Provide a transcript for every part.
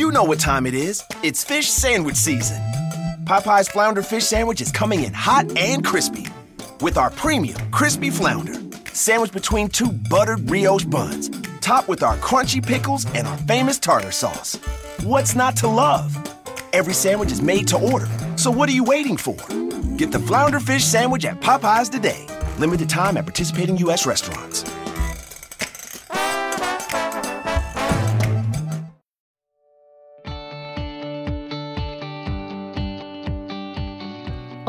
You know what time it is. It's fish sandwich season. Popeye's Flounder Fish Sandwich is coming in hot and crispy. With our premium crispy flounder, sandwiched between two buttered brioche buns, topped with our crunchy pickles and our famous tartar sauce. What's not to love? Every sandwich is made to order, so what are you waiting for? Get the Flounder Fish Sandwich at Popeyes today. Limited time at participating U.S. restaurants.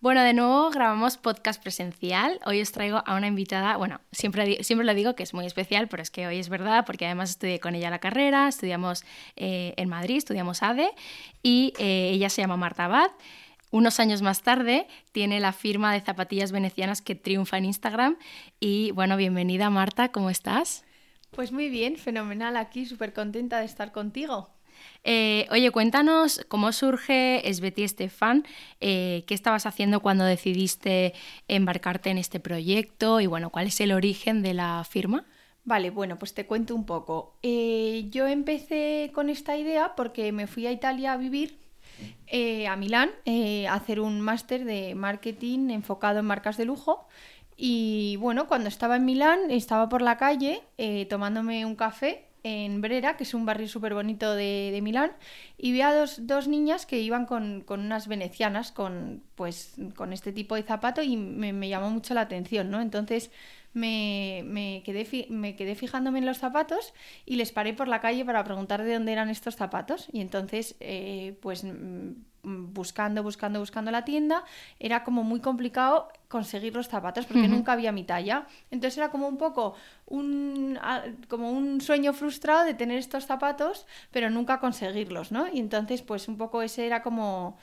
Bueno, de nuevo grabamos podcast presencial. Hoy os traigo a una invitada, bueno, siempre, siempre lo digo que es muy especial, pero es que hoy es verdad porque además estudié con ella la carrera, estudiamos eh, en Madrid, estudiamos ADE y eh, ella se llama Marta Abad. Unos años más tarde tiene la firma de zapatillas venecianas que triunfa en Instagram. Y bueno, bienvenida Marta, ¿cómo estás? Pues muy bien, fenomenal aquí, súper contenta de estar contigo. Eh, oye, cuéntanos cómo surge Esbeti Estefan, eh, qué estabas haciendo cuando decidiste embarcarte en este proyecto y bueno, cuál es el origen de la firma. Vale, bueno, pues te cuento un poco. Eh, yo empecé con esta idea porque me fui a Italia a vivir, a Milán, a hacer un máster de marketing enfocado en marcas de lujo. Y bueno, cuando estaba en Milán, estaba por la calle tomándome un café en Brera, que es un barrio súper bonito de, Milán, y vi a dos, dos niñas que iban con, unas venecianas, con, pues, con este tipo de zapato, y me, llamó mucho la atención, ¿no? Entonces me, me, quedé, me quedé fijándome en los zapatos y les paré por la calle para preguntar de dónde eran estos zapatos, y entonces, pues pues buscando, buscando, buscando la tienda, era como muy complicado conseguir los zapatos porque nunca había mi talla. Entonces era como un poco un, como un sueño frustrado de tener estos zapatos, pero nunca conseguirlos, ¿no? Y entonces, pues un poco ese era como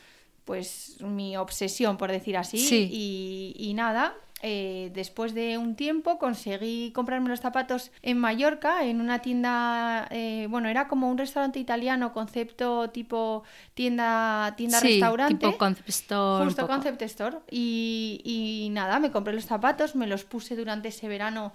pues mi obsesión, por decir así. Y, y, nada, eh, después de un tiempo conseguí comprarme los zapatos en Mallorca, en una tienda, eh, bueno, era como un restaurante italiano, concepto tipo tienda, tienda restaurante. Tipo concept store. Justo concept store. Y, y nada, me compré los zapatos, me los puse durante ese verano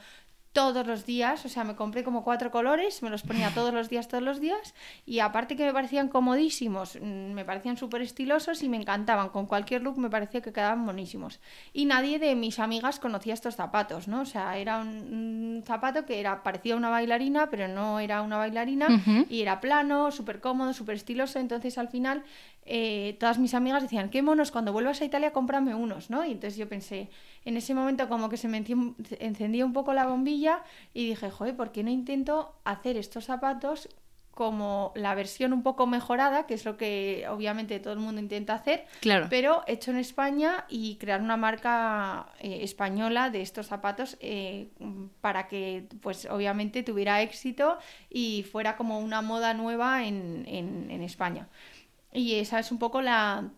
todos los días, o sea, me compré como cuatro colores, me los ponía todos los días, todos los días, y aparte que me parecían comodísimos, mm, me parecían súper estilosos y me encantaban, con cualquier look me parecía que quedaban buenísimos. Y nadie de mis amigas conocía estos zapatos, ¿no? O sea, era un, zapato que era, parecía una bailarina, pero no era una bailarina, y era plano, súper cómodo, súper estiloso, entonces al final eh, todas mis amigas decían, qué monos, cuando vuelvas a Italia cómprame unos, ¿no? Y entonces yo pensé, en ese momento como que se me encendía un poco la bombilla y dije, joder, ¿por qué no intento hacer estos zapatos como la versión un poco mejorada, que es lo que obviamente todo el mundo intenta hacer, claro. pero hecho en España y crear una marca eh, española de estos zapatos eh, para que pues obviamente tuviera éxito y fuera como una moda nueva en, en España. Y esa es un poco la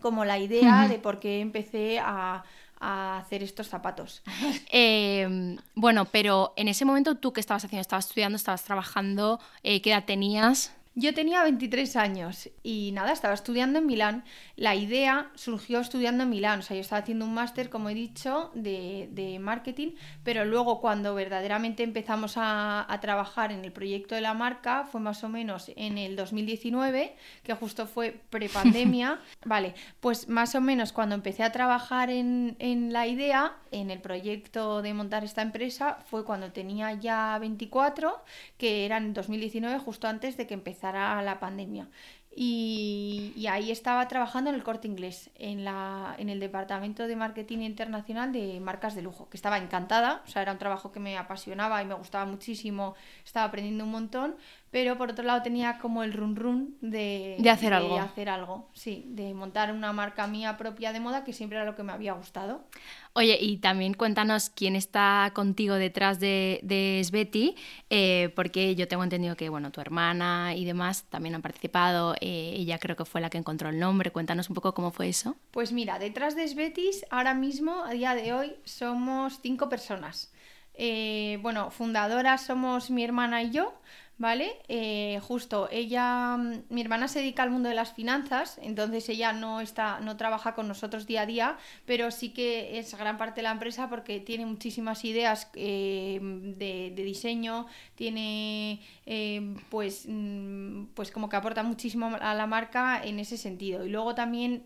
como la idea de por qué empecé a, hacer estos zapatos. Em, bueno, pero en ese momento tú qué estabas haciendo, estabas estudiando, estabas trabajando, eh, ¿qué edad tenías? Yo tenía 23 años y nada, estaba estudiando en Milán. La idea surgió estudiando en Milán, o sea, yo estaba haciendo un máster, como he dicho, de, marketing, pero luego cuando verdaderamente empezamos a, trabajar en el proyecto de la marca fue más o menos en el 2019, que justo fue prepandemia. vale, pues más o menos cuando empecé a trabajar en, en la idea, en el proyecto de montar esta empresa, fue cuando tenía ya 24, que era en 2019, justo antes de que la pandemia. Y, ahí estaba trabajando en el corte inglés, en, la, en el departamento de marketing internacional de marcas de lujo, que estaba encantada, o sea, era un trabajo que me apasionaba y me gustaba muchísimo, estaba aprendiendo un montón, pero por otro lado tenía como el run run de, de hacer algo. hacer algo, sí, de montar una marca mía propia de moda que siempre era lo que me había gustado. Oye, y también cuéntanos quién está contigo detrás de, de Sveti, eh, porque yo tengo entendido que, bueno, tu hermana y demás también han participado, eh, ella creo que fue la que encontró el nombre, cuéntanos un poco cómo fue eso. Pues mira, detrás de Svetis ahora mismo, a día de hoy, somos cinco personas. Eh, bueno, fundadoras somos mi hermana y yo, ¿vale? Eh, justo, ella, mm, mi hermana se dedica al mundo de las finanzas, entonces ella no está, no trabaja con nosotros día a día, pero sí que es gran parte de la empresa porque tiene muchísimas ideas eh, de, diseño, tiene eh, pues, mm, pues como que aporta muchísimo a la marca en ese sentido. Y luego también...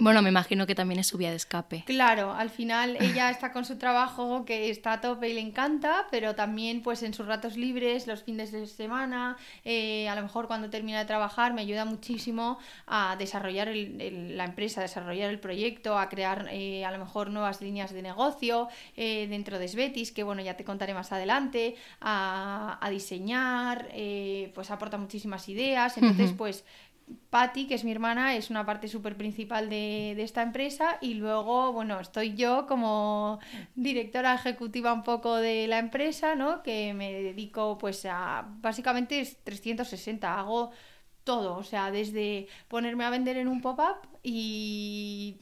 bueno, me imagino que también es su vía de escape. Claro, al final ella está con su trabajo que está a tope y le encanta, pero también pues en sus ratos libres, los fines de semana, semana, eh, a lo mejor cuando termina de trabajar me ayuda muchísimo a desarrollar la empresa, a desarrollar el proyecto, a crear eh, a lo mejor nuevas líneas de negocio eh, dentro de Svetis, que bueno, ya te contaré más adelante, a, a diseñar, pues aporta muchísimas ideas, entonces pues Patty, que es mi hermana, es una parte súper principal de, esta empresa y luego, bueno, estoy yo como directora ejecutiva un poco de la empresa, ¿no? Que me dedico pues a, básicamente es 360, hago todo, o sea, desde ponerme a vender en un pop-up y,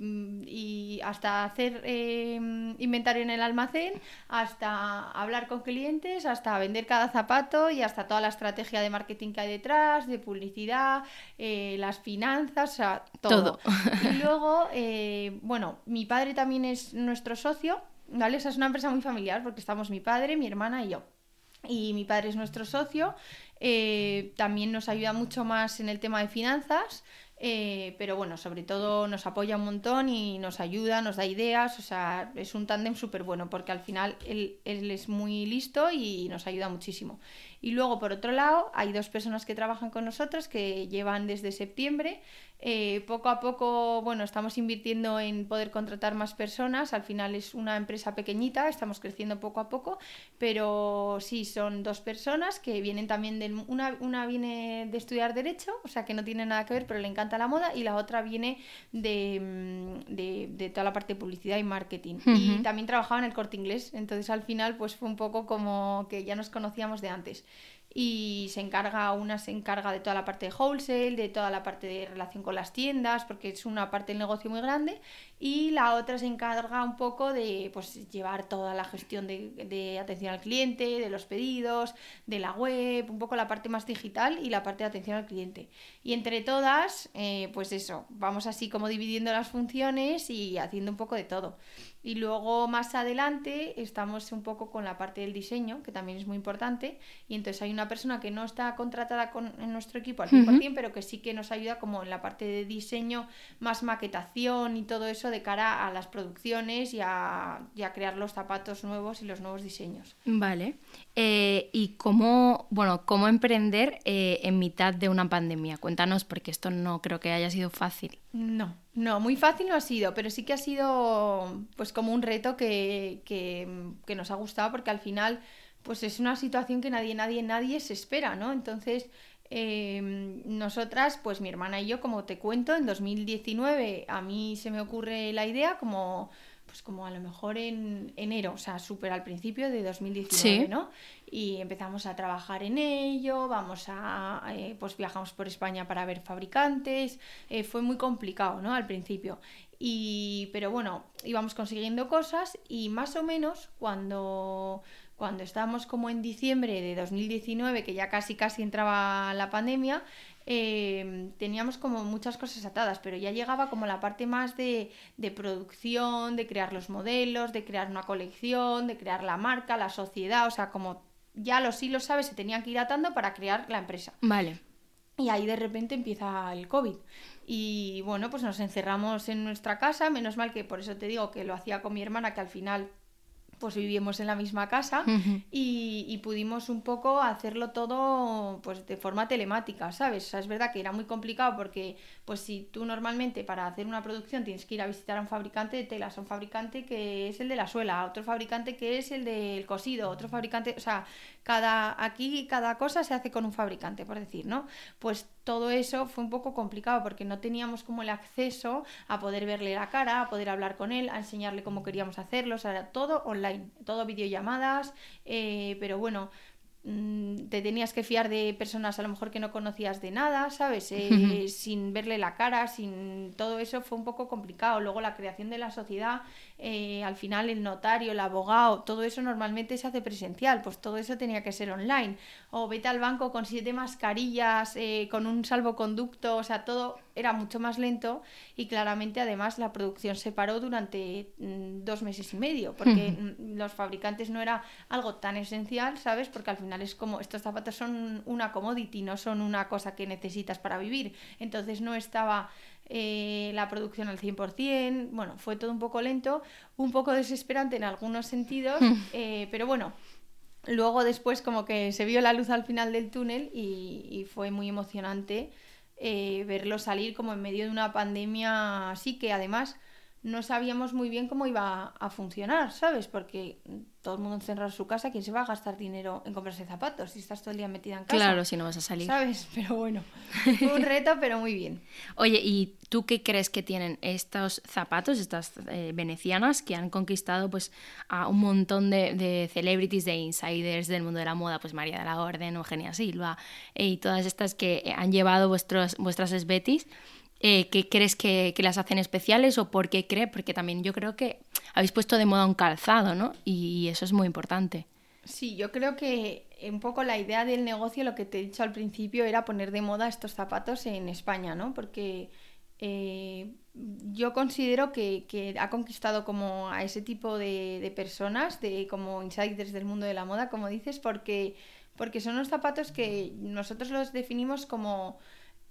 y, hasta hacer eh, inventario en el almacén, hasta hablar con clientes, hasta vender cada zapato y hasta toda la estrategia de marketing que hay detrás, de publicidad, eh, las finanzas, o sea, todo. Y luego, eh, bueno, mi padre también es nuestro socio, ¿vale? Esa es una empresa muy familiar porque estamos mi padre, mi hermana y yo. Y mi padre es nuestro socio eh, también nos ayuda mucho más en el tema de finanzas, eh, pero bueno, sobre todo nos apoya un montón y nos ayuda, nos da ideas, o sea, es un tándem súper bueno porque al final él, él, es muy listo y nos ayuda muchísimo. Y luego, por otro lado, hay dos personas que trabajan con nosotros que llevan desde septiembre. Eh, poco a poco, bueno, estamos invirtiendo en poder contratar más personas. Al final es una empresa pequeñita, estamos creciendo poco a poco, pero sí, son dos personas que vienen también de... Una, una viene de estudiar Derecho, o sea que no tiene nada que ver, pero le encanta la moda, y la otra viene de, mm, de, toda la parte de publicidad y marketing. Y también trabajaba en el corte inglés, entonces al final pues fue un poco como que ya nos conocíamos de antes. Y se encarga, una se encarga de toda la parte de wholesale, de toda la parte de relación con las tiendas, porque es una parte del negocio muy grande, y la otra se encarga un poco de pues, llevar toda la gestión de, de, atención al cliente, de los pedidos, de la web, un poco la parte más digital y la parte de atención al cliente. Y entre todas, eh, pues eso, vamos así como dividiendo las funciones y haciendo un poco de todo. Y luego más adelante estamos un poco con la parte del diseño, que también es muy importante. Y entonces hay una persona que no está contratada con, en nuestro equipo al 100%, pero que sí que nos ayuda como en la parte de diseño, más maquetación y todo eso de cara a las producciones y a, crear los zapatos nuevos y los nuevos diseños. Vale. Eh, ¿Y cómo, bueno, cómo emprender eh, en mitad de una pandemia? Cuéntanos, porque esto no creo que haya sido fácil. No, no, muy fácil no ha sido, pero sí que ha sido pues como un reto que, que, nos ha gustado porque al final pues es una situación que nadie, nadie, nadie se espera, ¿no? Entonces, em, nosotras, pues mi hermana y yo, como te cuento, en 2019 a mí se me ocurre la idea como pues como a lo mejor en enero, o sea, súper al principio de 2019, ¿no? Y empezamos a trabajar en ello, vamos a, eh, pues viajamos por España para ver fabricantes, eh, fue muy complicado, ¿no? Al principio. Y, pero bueno, íbamos consiguiendo cosas y más o menos cuando cuando estábamos como en diciembre de 2019, que ya casi casi entraba la pandemia, Em, teníamos como muchas cosas atadas, pero ya llegaba como la parte más de, de, producción, de crear los modelos, de crear una colección, de crear la marca, la sociedad, o sea, como ya los hilos, ¿sabes? Se tenían que ir atando para crear la empresa. Vale. Y ahí de repente empieza el COVID. Y bueno, pues nos encerramos en nuestra casa, menos mal que por eso te digo que lo hacía con mi hermana, que al final pues vivimos en la misma casa y, pudimos un poco hacerlo todo pues de forma telemática, ¿sabes? O sea, es verdad que era muy complicado porque pues si tú normalmente para hacer una producción tienes que ir a visitar a un fabricante de telas, a un fabricante que es el de la suela, otro fabricante que es el del cosido, otro fabricante, o sea, cada aquí cada cosa se hace con un fabricante, por decir, ¿no? Pues todo eso fue un poco complicado porque no teníamos como el acceso a poder verle la cara, a poder hablar con él, a enseñarle cómo queríamos hacerlo, o sea, era todo online, todo videollamadas, eh, pero bueno, Mm, te tenías que fiar de personas a lo mejor que no conocías de nada, ¿sabes? Eh, sin verle la cara, sin todo eso fue un poco complicado. Luego la creación de la sociedad, eh, al final el notario, el abogado, todo eso normalmente se hace presencial, pues todo eso tenía que ser online. O vete al banco con siete mascarillas, eh, con un salvoconducto, o sea, todo era mucho más lento y claramente además la producción se paró durante mm, dos meses y medio, porque mm, los fabricantes no era algo tan esencial, ¿sabes? Porque al final es como, estos zapatos son una commodity, no son una cosa que necesitas para vivir, entonces no estaba... Eh, la producción al 100%, bueno, fue todo un poco lento, un poco desesperante en algunos sentidos, eh, pero bueno, luego después como que se vio la luz al final del túnel y fue muy emocionante eh, verlo salir como en medio de una pandemia así que además no sabíamos muy bien cómo iba a funcionar, ¿sabes? Porque todo el mundo encerrado en su casa, ¿quién se va a gastar dinero en comprarse zapatos si estás todo el día metida en casa? Claro, si no vas a salir. ¿Sabes? Pero bueno, un reto, pero muy bien. Oye, ¿y tú qué crees que tienen estos zapatos, estas eh, venecianas, que han conquistado pues a un montón de, celebrities, de insiders del mundo de la moda, pues María de la Orden, Eugenia Silva, eh, y todas estas que han llevado vuestros, vuestras esbetis? Eh, ¿Qué crees que, las hacen especiales o por qué crees? Porque también yo creo que habéis puesto de moda un calzado, ¿no? Y eso es muy importante. Sí, yo creo que un poco la idea del negocio, lo que te he dicho al principio, era poner de moda estos zapatos en España, ¿no? Porque eh, yo considero que, ha conquistado como a ese tipo de, personas, de como insiders del mundo de la moda, como dices, porque, porque son unos zapatos que nosotros los definimos como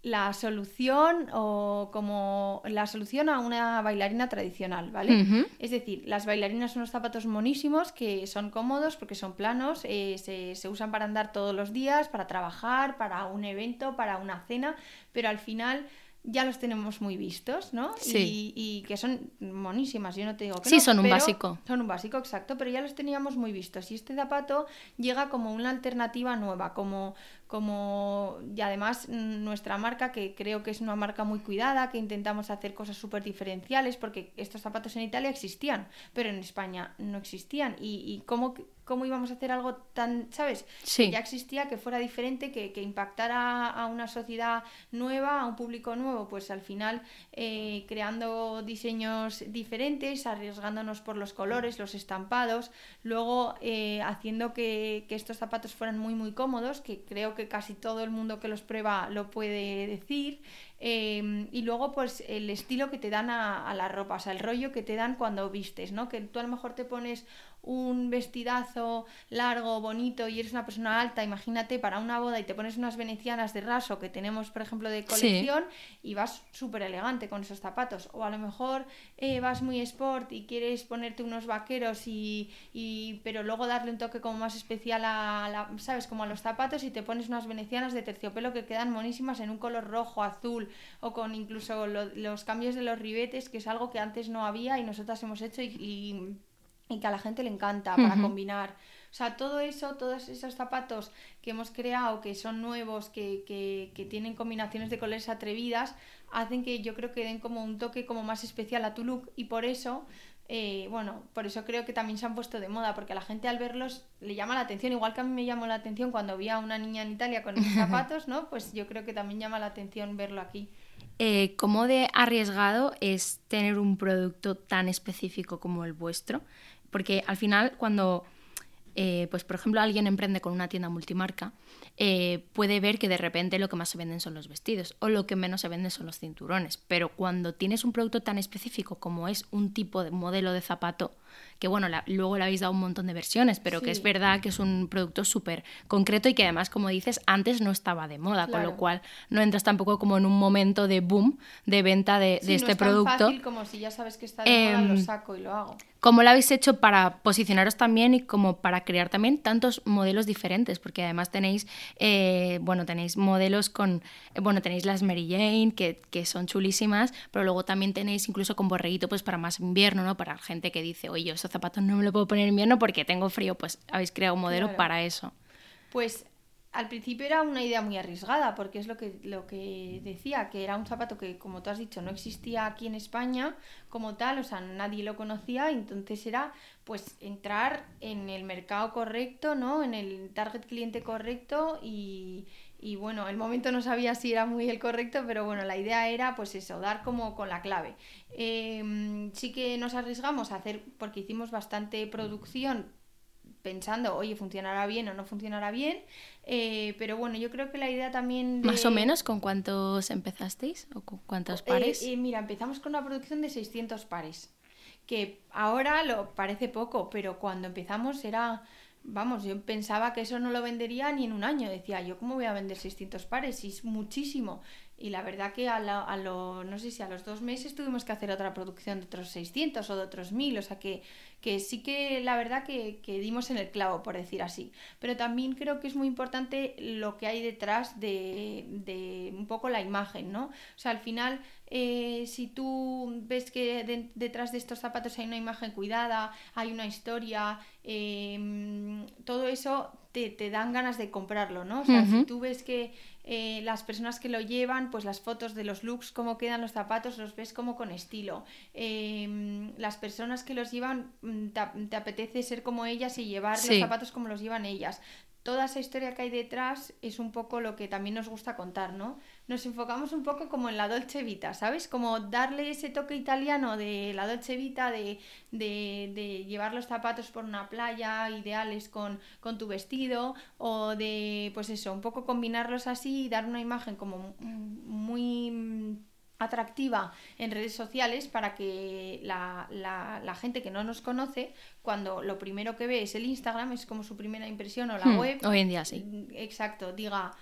la solución o como la solución a una bailarina tradicional, ¿vale? Es decir, las bailarinas son unos zapatos monísimos que son cómodos porque son planos, eh, se, se, usan para andar todos los días, para trabajar, para un evento, para una cena, pero al final ya los tenemos muy vistos, ¿no? Sí. Y, que son monísimas, yo no te digo que sí, son un básico. Son un básico, exacto, pero ya los teníamos muy vistos. Y este zapato llega como una alternativa nueva, como, como y además mm, nuestra marca que creo que es una marca muy cuidada que intentamos hacer cosas súper diferenciales porque estos zapatos en Italia existían pero en España no existían. Y, y cómo cómo íbamos a hacer algo tan, ¿sabes? Sí. Que ya existía, que fuera diferente, que, que impactara a una sociedad nueva, a un público nuevo, pues al final eh, creando diseños diferentes, arriesgándonos por los colores, los estampados, luego eh, haciendo que, que estos zapatos fueran muy muy cómodos, que creo que casi todo el mundo que los prueba lo puede decir. Eh, y luego, pues, el estilo que te dan a, a, la ropa, o sea, el rollo que te dan cuando vistes, ¿no? Que tú a lo mejor te pones un vestidazo largo, bonito y eres una persona alta, imagínate, para una boda y te pones unas venecianas de raso que tenemos, por ejemplo, de colección sí. y vas súper elegante con esos zapatos. O a lo mejor eh, vas muy sport y quieres ponerte unos vaqueros y, y, pero luego darle un toque como más especial a, la, ¿sabes? Como a los zapatos y te pones unas venecianas de terciopelo que quedan monísimas en un color rojo, azul o con incluso lo, los cambios de los ribetes, que es algo que antes no había y nosotras hemos hecho y, y y que a la gente le encanta para uh -huh. combinar. O sea, todo eso, todos esos zapatos que hemos creado, que son nuevos, que, que, que, tienen combinaciones de colores atrevidas, hacen que yo creo que den como un toque como más especial a tu look y por eso, eh, bueno, por eso creo que también se han puesto de moda, porque a la gente al verlos le llama la atención, igual que a mí me llamó la atención cuando vi a una niña en Italia con esos zapatos, ¿no? Pues yo creo que también llama la atención verlo aquí. Eh, ¿Cómo de arriesgado es tener un producto tan específico como el vuestro? Porque al final, cuando, eh, pues por ejemplo, alguien emprende con una tienda multimarca, eh, puede ver que de repente lo que más se venden son los vestidos o lo que menos se venden son los cinturones. Pero cuando tienes un producto tan específico como es un tipo de modelo de zapato, que bueno, la, luego le habéis dado un montón de versiones, pero sí. que es verdad que es un producto súper concreto y que además, como dices, antes no estaba de moda, claro. con lo cual no entras tampoco como en un momento de boom de venta de, sí, de este no es tan producto. fácil como si ya sabes que está de eh, moda, lo saco y lo hago. ¿Cómo lo habéis hecho para posicionaros también y como para crear también tantos modelos diferentes? Porque además tenéis, eh, bueno, tenéis modelos con, eh, bueno, tenéis las Mary Jane, que, que, son chulísimas, pero luego también tenéis incluso con borreguito, pues para más invierno, ¿no? Para gente que dice, oye, esos zapatos no me lo puedo poner en invierno porque tengo frío, pues habéis creado un modelo Claro. para eso. Pues al principio era una idea muy arriesgada, porque es lo que, lo que decía, que era un zapato que, como tú has dicho, no existía aquí en España como tal, o sea, nadie lo conocía, entonces era pues entrar en el mercado correcto, ¿no? En el target cliente correcto y, y bueno, el momento no sabía si era muy el correcto, pero bueno, la idea era pues eso, dar como con la clave. Eh, sí que nos arriesgamos a hacer, porque hicimos bastante producción pensando, oye, funcionará bien o no funcionará bien, eh, pero bueno, yo creo que la idea también de... Más o menos, ¿con cuántos empezasteis? ¿O con cuántos pares? Eh, eh, mira, empezamos con una producción de 600 pares, que ahora lo parece poco, pero cuando empezamos era... Vamos, yo pensaba que eso no lo vendería ni en un año. Decía, ¿yo cómo voy a vender 600 pares? Y es muchísimo. Y la verdad que a, la, a lo, no sé si a los dos meses tuvimos que hacer otra producción de otros 600 o de otros 1000. O sea que, que sí que la verdad que, que, dimos en el clavo, por decir así. Pero también creo que es muy importante lo que hay detrás de, de un poco la imagen, ¿no? O sea, al final, eh, si tú ves que de, detrás de estos zapatos hay una imagen cuidada, hay una historia, eh, todo eso te, te, dan ganas de comprarlo, ¿no? O sea, uh -huh. si tú ves que eh, las personas que lo llevan, pues las fotos de los looks, cómo quedan los zapatos, los ves como con estilo. Eh, las personas que los llevan, mm, te, te, apetece ser como ellas y llevar sí. los zapatos como los llevan ellas. Toda esa historia que hay detrás es un poco lo que también nos gusta contar, ¿no? Nos enfocamos un poco como en la Dolce Vita, ¿sabes? Como darle ese toque italiano de la Dolce Vita, de, de, de llevar los zapatos por una playa, ideales con, con tu vestido, o de, pues eso, un poco combinarlos así y dar una imagen como muy atractiva en redes sociales para que la, la, la, gente que no nos conoce, cuando lo primero que ve es el Instagram, es como su primera impresión o la hmm, web. Hoy en día sí. Exacto, diga,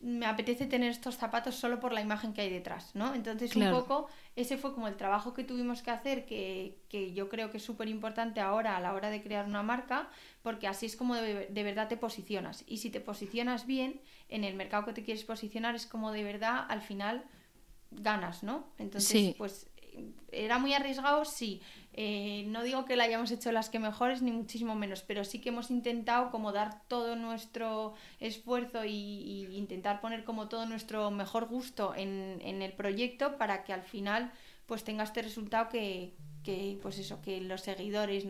me apetece tener estos zapatos solo por la imagen que hay detrás, ¿no? Entonces claro. un poco ese fue como el trabajo que tuvimos que hacer, que, que yo creo que es súper importante ahora a la hora de crear una marca, porque así es como de, de, verdad te posicionas. Y si te posicionas bien en el mercado que te quieres posicionar, es como de verdad al final ganas, ¿no? Entonces, sí. pues era muy arriesgado, sí. Eh, no digo que la hayamos hecho las que mejores, ni muchísimo menos, pero sí que hemos intentado como dar todo nuestro esfuerzo y, intentar poner como todo nuestro mejor gusto en, en el proyecto para que al final pues tenga este resultado que, que pues eso, que los seguidores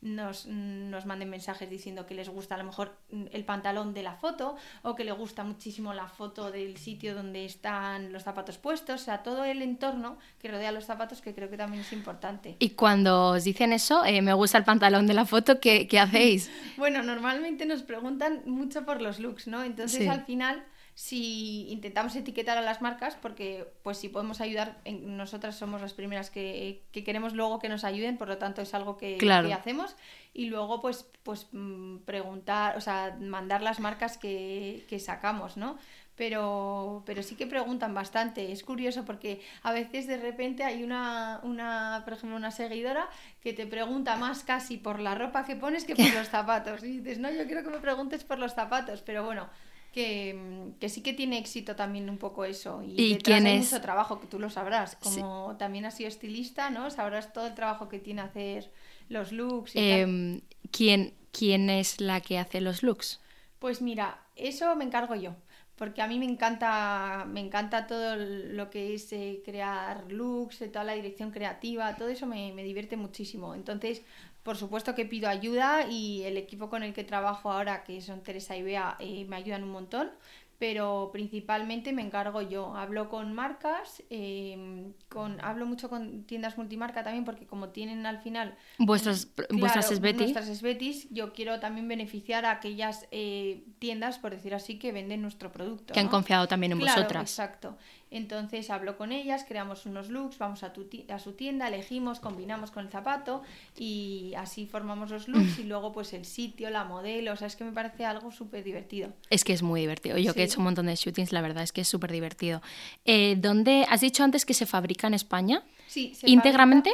nos, nos, manden mensajes diciendo que les gusta a lo mejor el pantalón de la foto o que les gusta muchísimo la foto del sitio donde están los zapatos puestos, o sea, todo el entorno que rodea los zapatos que creo que también es importante. Y cuando os dicen eso, eh, me gusta el pantalón de la foto, ¿qué, qué hacéis? bueno, normalmente nos preguntan mucho por los looks, ¿no? Entonces al final si intentamos etiquetar a las marcas, porque pues si podemos ayudar, nosotras somos las primeras que, queremos luego que nos ayuden, por lo tanto es algo que, hacemos. Y luego pues, pues mm, preguntar, o sea, mandar las marcas que, sacamos, ¿no? Pero, pero sí que preguntan bastante. Es curioso porque a veces de repente hay una, una, por ejemplo, una seguidora que te pregunta más casi por la ropa que pones que por los zapatos. Y dices, no, yo quiero que me preguntes por los zapatos, pero bueno, que, sí que tiene éxito también un poco eso. Y, ¿Y quién hay es? mucho trabajo, que tú lo sabrás. Como también has sido estilista, ¿no? Sabrás todo el trabajo que tiene hacer los looks y em, ¿quién, ¿Quién es la que hace los looks? Pues mira, eso me encargo yo porque a mí me encanta, me encanta todo lo que es eh, crear looks, toda la dirección creativa, todo eso me, me, divierte muchísimo. Entonces, por supuesto que pido ayuda y el equipo con el que trabajo ahora, que son Teresa y Bea, eh, me ayudan un montón, pero principalmente me encargo yo. Hablo con marcas, em, con, hablo mucho con tiendas multimarca también, porque como tienen al final vuestras, vuestras esbetis. yo quiero también beneficiar a aquellas eh, tiendas, por decir así, que venden nuestro producto. Que han confiado también en vosotras. Exacto. Entonces hablo con ellas, creamos unos looks, vamos a, tu a su tienda, elegimos, combinamos con el zapato y así formamos los looks y luego pues el sitio, la modelo, o sea, es que me parece algo súper divertido. Es que es muy divertido. Yo que he hecho un montón de shootings, la verdad es que es súper divertido. Eh, ¿Dónde has dicho antes que se fabrica en España? Sí. Se ¿Íntegramente?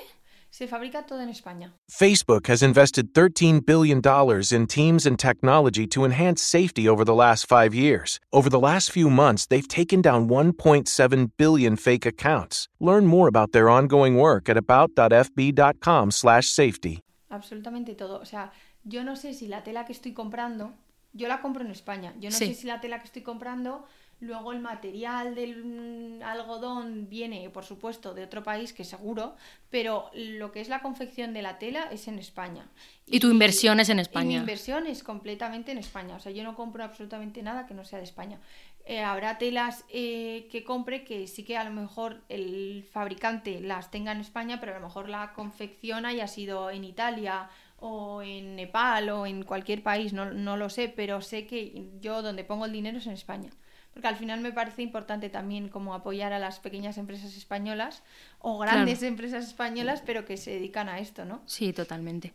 Se fabrica todo en España. Facebook has invested $13 billion in teams and technology to enhance safety over the last five years. Over the last few months, they've taken down 1.7 billion fake accounts. Learn more about their ongoing work at about.fb.com/safety. Absolutamente todo. O sea, yo no sé si la tela que estoy comprando, yo la compro en España. Yo no sé si la tela que estoy comprando Luego el material del mm, algodón viene, por supuesto, de otro país, que seguro, pero lo que es la confección de la tela es en España. Y, tu inversión es en España. mi inversión es completamente en España. O sea, yo no compro absolutamente nada que no sea de España. Eh, habrá telas eh, que compre que sí que a lo mejor el fabricante las tenga en España, pero a lo mejor la confección haya sido en Italia o en Nepal o en cualquier país, no, no lo sé, pero sé que yo donde pongo el dinero es en España porque al final me parece importante también como apoyar a las pequeñas empresas españolas o grandes empresas españolas, pero que se dedican a esto, ¿no? Sí, totalmente.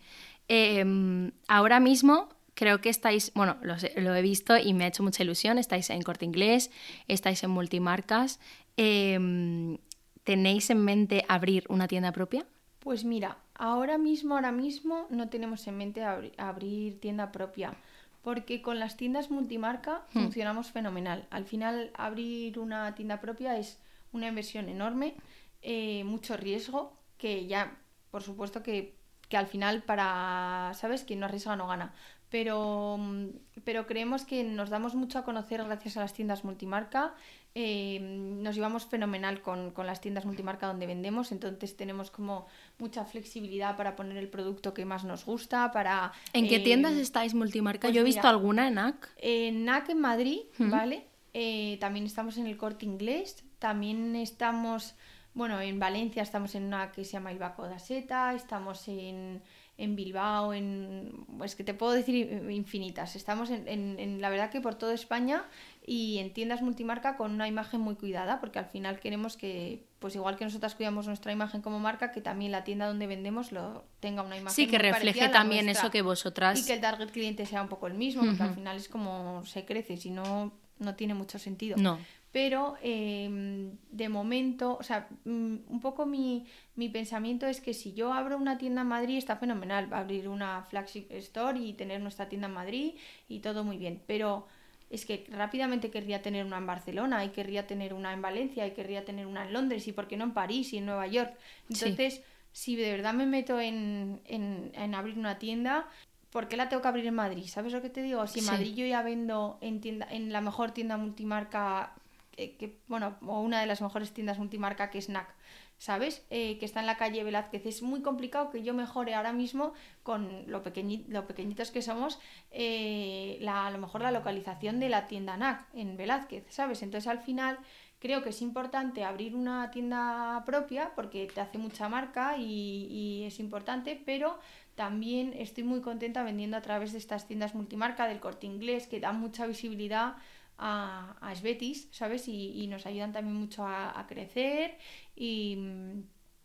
Em, ahora mismo creo que estáis, bueno, lo, he visto y me ha hecho mucha ilusión, estáis en Corte Inglés, estáis en multimarcas. Em, ¿Tenéis en mente abrir una tienda propia? Pues mira, ahora mismo, ahora mismo no tenemos en mente abrir tienda propia porque con las tiendas multimarca hmm. funcionamos fenomenal. Al final, abrir una tienda propia es una inversión enorme, eh, mucho riesgo, que ya, por supuesto que, que, al final para, ¿sabes? Quien no arriesga no gana pero, mm, pero creemos que nos damos mucho a conocer gracias a las tiendas multimarca. Eh, nos llevamos fenomenal con, con, las tiendas multimarca donde vendemos, entonces tenemos como mucha flexibilidad para poner el producto que más nos gusta, para... ¿En qué tiendas eh, estáis multimarca? Pues Yo he visto alguna en NAC. En NAC en Madrid, ¿vale? Eh, también estamos en el corte inglés, también estamos, bueno, en Valencia estamos en una que se llama Ilvaco da Seta, estamos en en Bilbao, en, es que te puedo decir infinitas. Estamos en, en, la verdad que por toda España y en tiendas multimarca con una imagen muy cuidada, porque al final queremos que, pues igual que nosotras cuidamos nuestra imagen como marca, que también la tienda donde vendemos lo tenga una imagen. Sí, que refleje también eso que vosotras. Y que el target cliente sea un poco el mismo, porque al final es como se crece, si no, no tiene mucho sentido. No pero em, de momento, o sea, mm, un poco mi, mi, pensamiento es que si yo abro una tienda en Madrid está fenomenal, abrir una flagship store y tener nuestra tienda en Madrid y todo muy bien, pero es que rápidamente querría tener una en Barcelona y querría tener una en Valencia y querría tener una en Londres y por qué no en París y en Nueva York. Entonces si de verdad me meto en, en, abrir una tienda, ¿por qué la tengo que abrir en Madrid? ¿Sabes lo que te digo? Si en Madrid yo ya vendo en, tienda, en la mejor tienda multimarca, que, bueno, o una de las mejores tiendas multimarca que es NAC, ¿sabes? Eh, que está en la calle Velázquez. Es muy complicado que yo mejore ahora mismo con lo, pequeñitos que somos, eh, a lo mejor la localización de la tienda NAC en Velázquez, ¿sabes? Entonces al final creo que es importante abrir una tienda propia porque te hace mucha marca y, es importante, pero también estoy muy contenta vendiendo a través de estas tiendas multimarca del corte inglés que dan mucha visibilidad a, a Svetis, ¿sabes? Y, nos ayudan también mucho a, crecer y,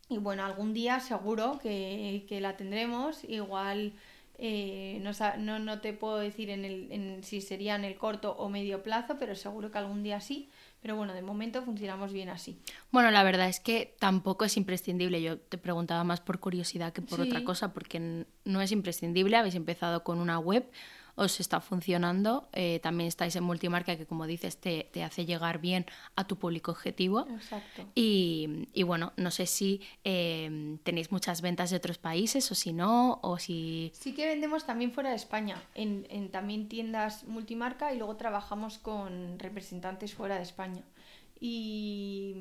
bueno, algún día seguro que, la tendremos, igual... Eh, no, no, te puedo decir en el, en, si sería en el corto o medio plazo, pero seguro que algún día sí. Pero bueno, de momento funcionamos bien así. Bueno, la verdad es que tampoco es imprescindible. Yo te preguntaba más por curiosidad que por otra cosa, porque no es imprescindible. Habéis empezado con una web os está funcionando. Eh, también estáis en multimarca que, como dices, te, hace llegar bien a tu público objetivo. Exacto. Y, bueno, no sé si em, tenéis muchas ventas de otros países o si no, o si... Sí que vendemos también fuera de España, en, en también tiendas multimarca y luego trabajamos con representantes fuera de España. Y,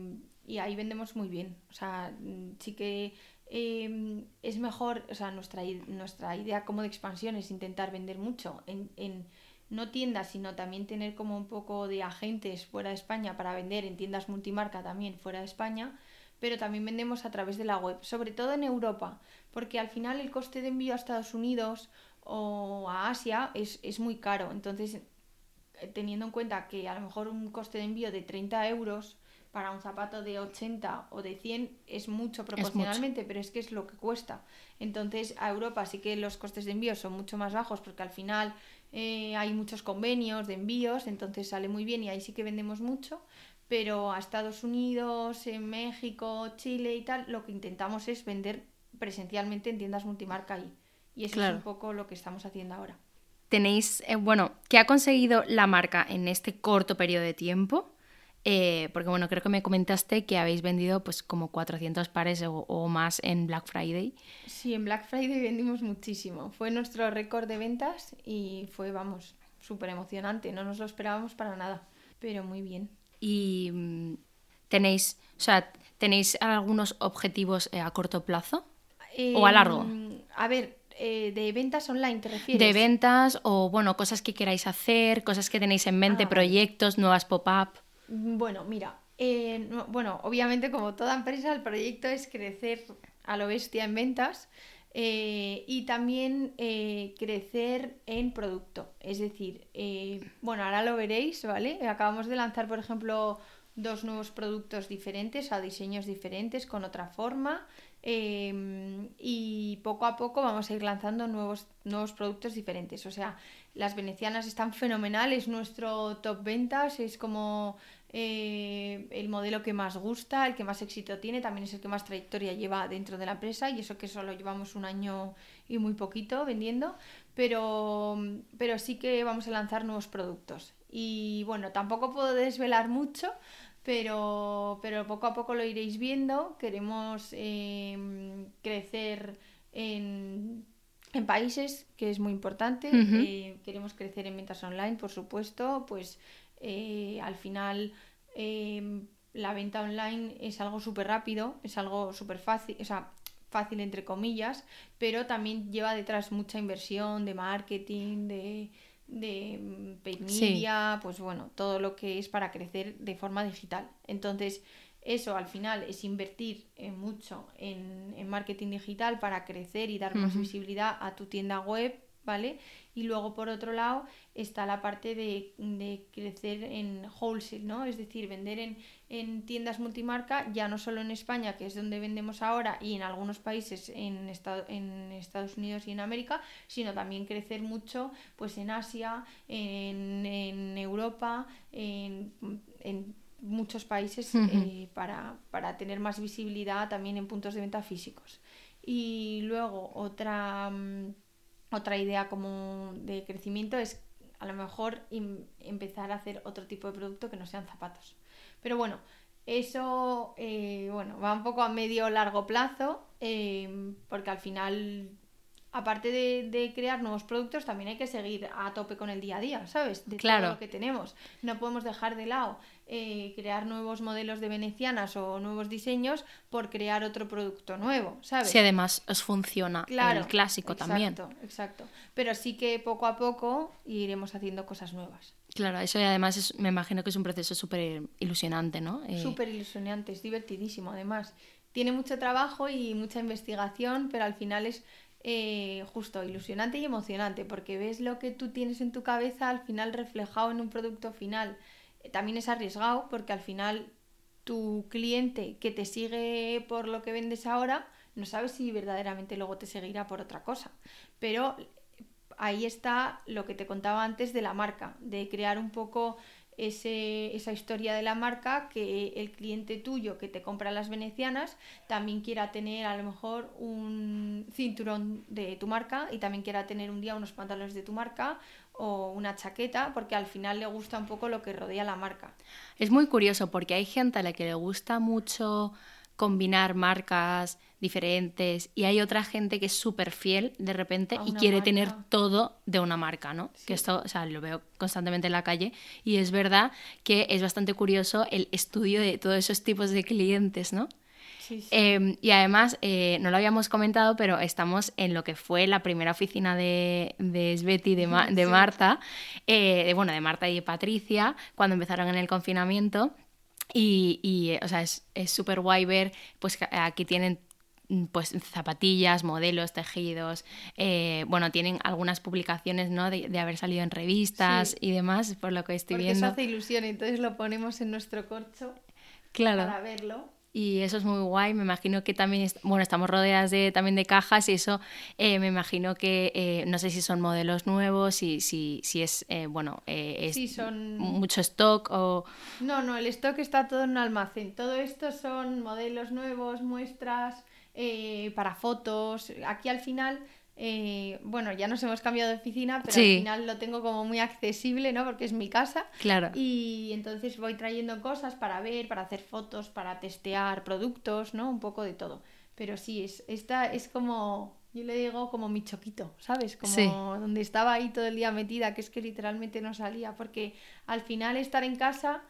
y ahí vendemos muy bien. O sea, sí que Em, es mejor, o sea, nuestra, nuestra idea como de expansión es intentar vender mucho en, en, no tiendas, sino también tener como un poco de agentes fuera de España para vender en tiendas multimarca también fuera de España, pero también vendemos a través de la web, sobre todo en Europa, porque al final el coste de envío a Estados Unidos o a Asia es, es muy caro. Entonces, eh, teniendo en cuenta que a lo mejor un coste de envío de 30 euros para un zapato de 80 o de 100 es mucho proporcionalmente, pero es que es lo que cuesta. Entonces a Europa sí que los costes de envío son mucho más bajos porque al final eh, hay muchos convenios de envíos, entonces sale muy bien y ahí sí que vendemos mucho. Pero a Estados Unidos, en México, Chile y tal, lo que intentamos es vender presencialmente en tiendas multimarca ahí. Y eso es un poco lo que estamos haciendo ahora. Tenéis, eh, bueno, ¿qué ha conseguido la marca en este corto periodo de tiempo? Eh, porque bueno, creo que me comentaste que habéis vendido pues como 400 pares o, más en Black Friday. Sí, en Black Friday vendimos muchísimo. Fue nuestro récord de ventas y fue, vamos, súper emocionante. No nos lo esperábamos para nada, pero muy bien. ¿Y mm, tenéis, o sea, tenéis algunos objetivos eh, a corto plazo o a largo? Em, a ver, eh, de ventas online te refieres. De ventas o bueno, cosas que queráis hacer, cosas que tenéis en mente, ah, proyectos, nuevas pop-up. Bueno, mira, eh, bueno, obviamente como toda empresa el proyecto es crecer a lo bestia en ventas eh, y también eh, crecer en producto. Es decir, bueno, ahora lo veréis, ¿vale? Acabamos de lanzar, por ejemplo, dos nuevos productos diferentes, a diseños diferentes, con otra forma. y poco a poco vamos a ir lanzando nuevos, nuevos productos diferentes. O sea, las venecianas están fenomenales, nuestro top ventas es como eh, el modelo que más gusta, el que más éxito tiene, también es el que más trayectoria lleva dentro de la empresa y eso que solo llevamos un año y muy poquito vendiendo, pero, pero sí que vamos a lanzar nuevos productos. Y bueno, tampoco puedo desvelar mucho, pero, pero poco a poco lo iréis viendo. Queremos em, crecer en, en, países, que es muy importante. Eh, queremos crecer en ventas online, por supuesto, pues eh, al final em, la venta online es algo súper rápido, es algo súper fácil, o sea, fácil entre comillas, pero también lleva detrás mucha inversión de marketing, de, de mm, media, pues bueno, todo lo que es para crecer de forma digital. Entonces, eso al final es invertir mucho en, marketing digital para crecer y dar más visibilidad a tu tienda web, ¿vale? Y luego, por otro lado, está la parte de, crecer en wholesale, ¿no? Es decir, vender en, en, tiendas multimarca, ya no solo en España, que es donde vendemos ahora, y en algunos países en, en Estados Unidos y en América, sino también crecer mucho pues en Asia, en, en Europa, en, en muchos países eh, para, para tener más visibilidad también en puntos de venta físicos. Y luego otra mm, otra idea como de crecimiento es a lo mejor empezar a hacer otro tipo de producto que no sean zapatos. Pero bueno, eso eh, bueno, va un poco a medio largo plazo. eh, porque al final aparte de, de, crear nuevos productos, también hay que seguir a tope con el día a día, ¿sabes? De claro. todo lo que tenemos. No podemos dejar de lado eh, crear nuevos modelos de venecianas o nuevos diseños por crear otro producto nuevo, ¿sabes? Si además os funciona claro, el clásico exacto, también. Exacto, pero sí que poco a poco iremos haciendo cosas nuevas. Claro, eso y además es, me imagino que es un proceso súper ilusionante, ¿no? Eh... Súper ilusionante, es divertidísimo además. Tiene mucho trabajo y mucha investigación, pero al final es eh, justo ilusionante y emocionante, porque ves lo que tú tienes en tu cabeza al final reflejado en un producto final. También es arriesgado, porque al final tu cliente que te sigue por lo que vendes ahora, no sabes si verdaderamente luego te seguirá por otra cosa. Pero ahí está lo que te contaba antes de la marca, de crear un poco ese, esa historia de la marca que el cliente tuyo que te compra las venecianas también quiera tener a lo mejor un cinturón de tu marca y también quiera tener un día unos pantalones de tu marca o una chaqueta porque al final le gusta un poco lo que rodea la marca. Es muy curioso porque hay gente a la que le gusta mucho combinar marcas diferentes y hay otra gente que es súper fiel de repente y quiere marca. tener todo de una marca, ¿no? Sí. Que esto, o sea, lo veo constantemente en la calle y es verdad que es bastante curioso el estudio de todos esos tipos de clientes, ¿no? Sí, sí. Eh, y además, eh, no lo habíamos comentado, pero estamos en lo que fue la primera oficina de, de Sveti, de, Ma de Marta, eh, de, bueno, de Marta y de Patricia, cuando empezaron en el confinamiento. Y, y o sea, es súper guay ver, pues aquí tienen pues zapatillas, modelos, tejidos, eh, bueno, tienen algunas publicaciones, ¿no? De, de haber salido en revistas Sí. y demás, por lo que estoy Porque viendo. eso hace ilusión, entonces lo ponemos en nuestro corcho Claro. para verlo. Y eso es muy guay. Me imagino que también, est- bueno, estamos rodeadas de, también de cajas y eso eh, me imagino que, eh, no sé si son modelos nuevos, si, si, si es, eh, bueno, es Sí, son- mucho stock o... No, no, el stock está todo en un almacén. Todo esto son modelos nuevos, muestras eh, para fotos. Aquí al final, eh, bueno, ya nos hemos cambiado de oficina, pero Sí. al final lo tengo como muy accesible, ¿no? Porque es mi casa. Claro. Y entonces voy trayendo cosas para ver, para hacer fotos, para testear productos, ¿no? Un poco de todo. Pero sí, es, esta es como, yo le digo como mi choquito, ¿sabes? Como Sí. donde estaba ahí todo el día metida, que es que literalmente no salía, porque al final estar en casa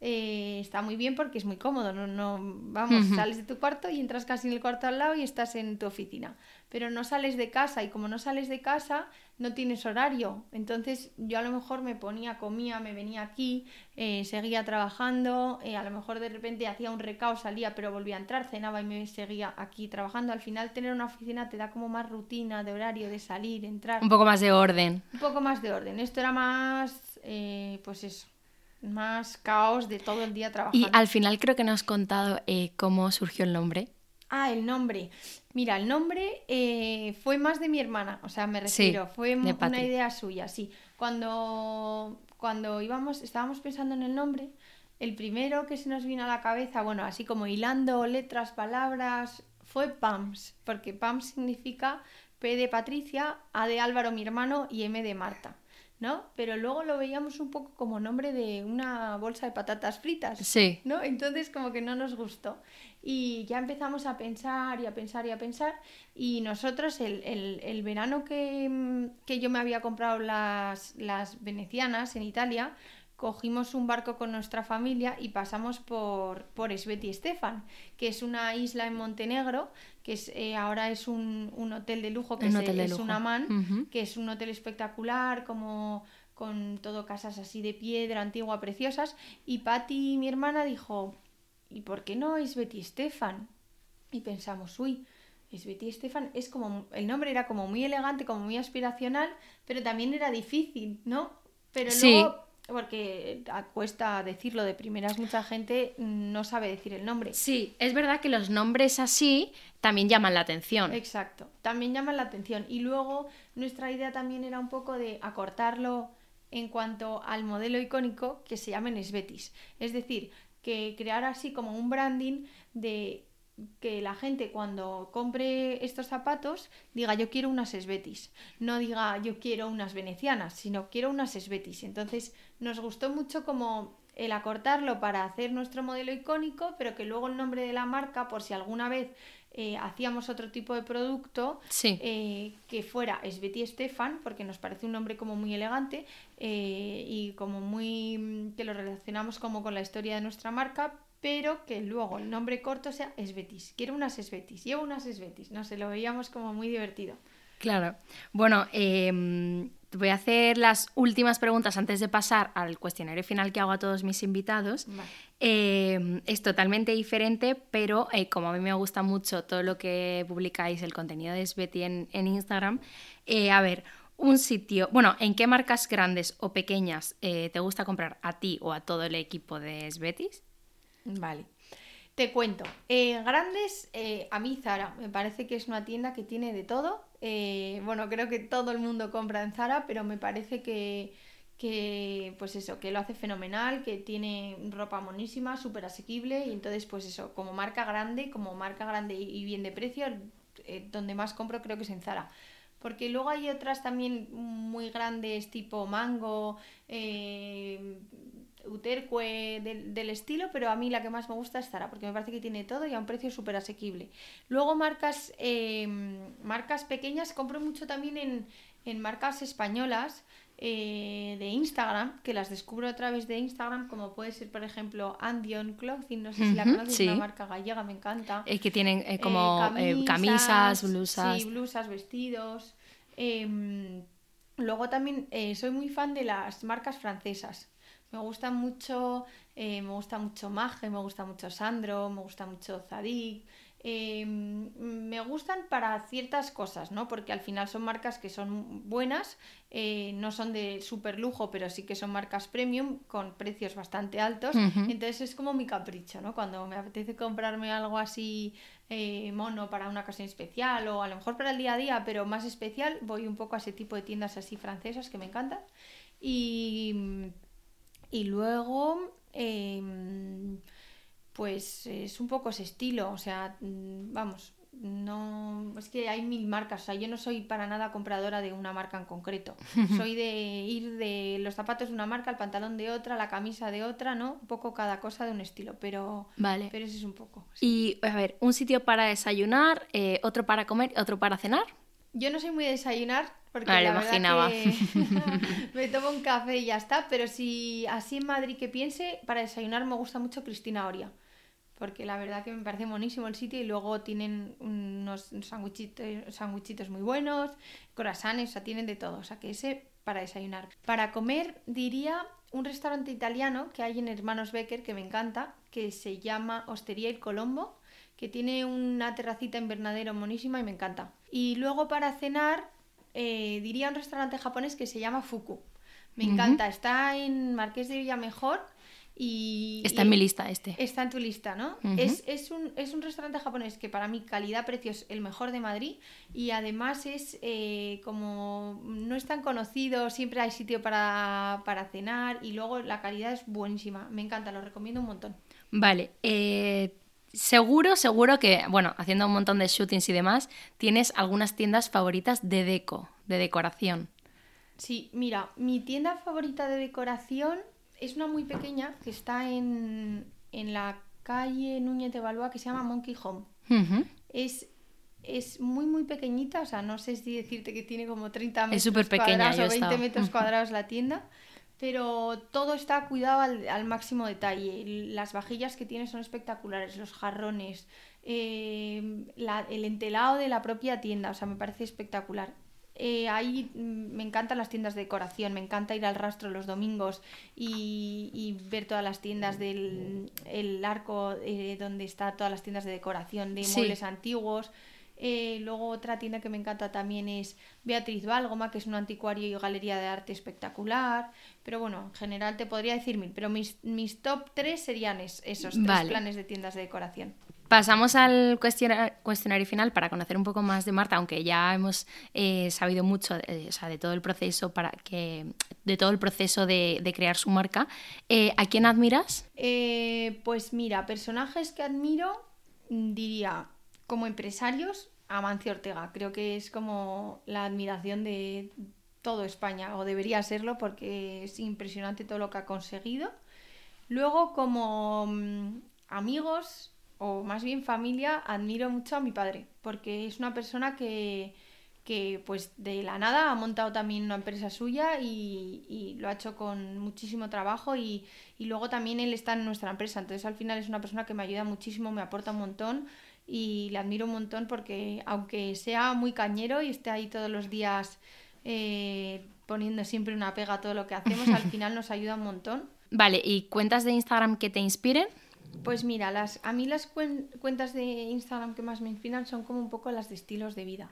eh, está muy bien porque es muy cómodo, no, no, vamos, sales de tu cuarto y entras casi en el cuarto al lado y estás en tu oficina. Pero no sales de casa y como no sales de casa, no tienes horario. Entonces yo a lo mejor me ponía, comía, me venía aquí, eh, seguía trabajando, eh, a lo mejor de repente hacía un recao, salía, pero volvía a entrar, cenaba y me seguía aquí trabajando. Al final tener una oficina te da como más rutina de horario, de salir, entrar Un poco más de orden. un poco más de orden. Esto era más, eh, pues eso, más caos de todo el día trabajando. Y al final creo que nos has contado eh, cómo surgió el nombre. Ah, el nombre. Mira, el nombre eh, fue más de mi hermana, o sea, me Sí, refiero, fue una idea suya, sí. Cuando, cuando íbamos, estábamos pensando en el nombre, el primero que se nos vino a la cabeza, bueno, así como hilando letras, palabras, fue PAMS, porque PAMS significa P de Patricia, A de Álvaro, mi hermano, y M de Marta. ¿No? Pero luego lo veíamos un poco como nombre de una bolsa de patatas fritas. Sí. ¿no? Entonces como que no nos gustó. Y ya empezamos a pensar y a pensar y a pensar. Y nosotros el, el- el verano que, que yo me había comprado las, las venecianas en Italia, cogimos un barco con nuestra familia y pasamos por, por Sveti Stefan, que es una isla en Montenegro, que es, eh, ahora es un, un hotel de lujo, que Un es, un amán, que es un hotel espectacular, como con todo casas así de piedra antigua, preciosas. Y Patti, mi hermana, dijo, ¿y por qué no es Betty Stefan? Y pensamos, uy, es Betty Stefan, es como, el nombre era como muy elegante, como muy aspiracional, pero también era difícil, ¿no? Pero Sí. luego, porque cuesta decirlo de primeras, mucha gente no sabe decir el nombre. Sí, es verdad que los nombres así también llaman la atención. Exacto, también llaman la atención. Y luego nuestra idea también era un poco de acortarlo en cuanto al modelo icónico que se llamen Svetis. Es decir, que crear así como un branding de que la gente cuando compre estos zapatos diga yo quiero unas Svetis, no diga yo quiero unas venecianas, sino quiero unas Svetis. Entonces nos gustó mucho como el acortarlo para hacer nuestro modelo icónico, pero que luego el nombre de la marca, por si alguna vez eh, hacíamos otro tipo de producto Sí. eh, que fuera Sveti Stefan, porque nos parece un nombre como muy elegante eh, y como muy mm, que lo relacionamos como con la historia de nuestra marca, pero que luego el nombre corto sea Svetis. Quiero unas Svetis, llevo unas Svetis, no sé, lo veíamos como muy divertido. Claro. Bueno, em, voy a hacer las últimas preguntas antes de pasar al cuestionario final que hago a todos mis invitados. Vale. Em, es totalmente diferente, pero eh, como a mí me gusta mucho todo lo que publicáis, el contenido de Sveti en, en Instagram, eh, a ver, un sitio, bueno, ¿en qué marcas grandes o pequeñas eh, te gusta comprar a ti o a todo el equipo de Svetis? Vale. Te cuento. Eh, grandes, eh, a mí Zara. Me parece que es una tienda que tiene de todo. Eh, bueno, creo que todo el mundo compra en Zara, pero me parece que, que, pues eso, que lo hace fenomenal, que tiene ropa monísima, súper asequible. Y entonces, pues eso, como marca grande, como marca grande y bien de precio, donde más compro creo que es en Zara. Porque luego hay otras también muy grandes, tipo Mango, Uterque del, del estilo, pero a mí la que más me gusta es Zara, porque me parece que tiene todo y a un precio súper asequible. Luego marcas, eh, marcas pequeñas, compro mucho también en, en marcas españolas eh, de Instagram, que las descubro a través de Instagram, como puede ser, por ejemplo, Andion Clothing, no sé si la conoces, sí. es una marca gallega, me encanta. Eh, que tienen eh, como camisas, blusas. Sí, blusas, vestidos. Em, luego también eh, soy muy fan de las marcas francesas. Me gusta mucho, eh, me gusta mucho Mage, me gusta mucho Sandro, me gusta mucho Zadig. Em, me gustan para ciertas cosas, ¿no? Porque al final son marcas que son buenas, eh, no son de super lujo, pero sí que son marcas premium con precios bastante altos. Entonces es como mi capricho, ¿no? Cuando me apetece comprarme algo así eh, mono para una ocasión especial o a lo mejor para el día a día, pero más especial, voy un poco a ese tipo de tiendas así francesas que me encantan. Y, y luego, em, pues es un poco ese estilo, o sea, mm, vamos, no, es que hay mil marcas, o sea, yo no soy para nada compradora de una marca en concreto, soy de ir de los zapatos de una marca, el pantalón de otra, la camisa de otra, ¿no? Un poco cada cosa de un estilo, pero, Vale. pero ese es un poco. sí. Y a ver, un sitio para desayunar, eh, otro para comer, otro para cenar. Yo no soy muy de desayunar porque Vale, la imaginaba. que me tomo un café y ya está, pero si así en Madrid que piense, para desayunar me gusta mucho Cristina Oria, porque la verdad que me parece monísimo el sitio y luego tienen unos sándwichitos sándwichitos muy buenos, croissants, o sea, tienen de todo, o sea, que ese para desayunar. Para comer diría un restaurante italiano que hay en Hermanos Becker que me encanta, que se llama Osteria El Colombo, que tiene una terracita invernadero monísima y me encanta. Y luego para cenar eh, diría un restaurante japonés que se llama Fuku. Me encanta, está en Marqués de Villamejor y... Está y- en mi lista este. Está en tu lista, ¿no? Ujú. es, es un, es un restaurante japonés que para mí calidad-precio es el mejor de Madrid y además es eh, como no es tan conocido, siempre hay sitio para, para cenar y luego la calidad es buenísima. Me encanta, lo recomiendo un montón. Vale, eh, seguro, seguro que, bueno, haciendo un montón de shootings y demás, tienes algunas tiendas favoritas de deco, de decoración. Sí, mira, mi tienda favorita de decoración es una muy pequeña que está en, en la calle Núñez de Balboa que se llama Monkey Home. Es, es muy, muy pequeñita, o sea, no sé si decirte que tiene como 30 metros pequeña, cuadrados o 20 estado. metros cuadrados la tienda, pero todo está cuidado al, al máximo detalle. Las vajillas que tiene son espectaculares, los jarrones, eh, la- el entelado de la propia tienda, o sea, me parece espectacular. Eh, ahí mm, me encantan las tiendas de decoración, me encanta ir al rastro los domingos y, y ver todas las tiendas del el arco eh, donde está todas las tiendas de decoración de Sí. muebles antiguos. Eh, luego otra tienda que me encanta también es Beatriz Válgoma, que es un anticuario y galería de arte espectacular. Pero bueno, en general te podría decir mil, pero mis, mis top tres serían es- esos tres Vale. planes de tiendas de decoración. Pasamos al cuestiona- cuestionario final para conocer un poco más de Marta, aunque ya hemos eh, sabido mucho eh, o sea, de todo el proceso para que de todo el proceso de, de crear su marca. ¿A quién admiras? Pues mira, personajes que admiro, mm, diría, como empresarios, Amancio Ortega. Creo que es como la admiración de todo España, o debería serlo, porque es impresionante todo lo que ha conseguido. Luego, como mm, amigos, o más bien familia, admiro mucho a mi padre, porque es una persona que, que pues de la nada ha montado también una empresa suya y, lo ha hecho con muchísimo trabajo y, y, luego también él está en nuestra empresa, entonces al final es una persona que me ayuda muchísimo, me aporta un montón y le admiro un montón porque aunque sea muy cañero y esté ahí todos los días eh, poniendo siempre una pega a todo lo que hacemos, al final nos ayuda un montón. Vale, ¿y cuentas de Instagram que te inspiren? Pues mira, las, a mí las cuentas de Instagram que más me inspiran son como un poco las de estilos de vida.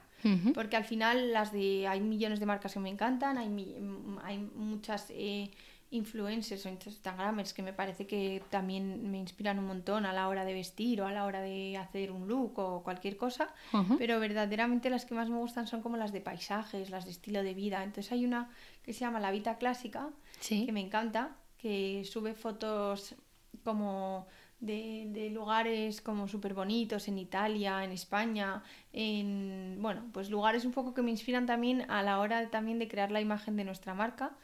Porque al final las de hay millones de marcas que me encantan, hay, hay muchas eh, influencers o instagramers que me parece que también me inspiran un montón a la hora de vestir o a la hora de hacer un look o cualquier cosa, pero verdaderamente las que más me gustan son como las de paisajes, las de estilo de vida. Entonces hay una que se llama La Vita Clásica, que me encanta, que sube fotos como de, lugares como súper bonitos en Italia, en España, en, bueno, pues lugares un poco que me inspiran también a la hora también de crear la imagen de nuestra marca.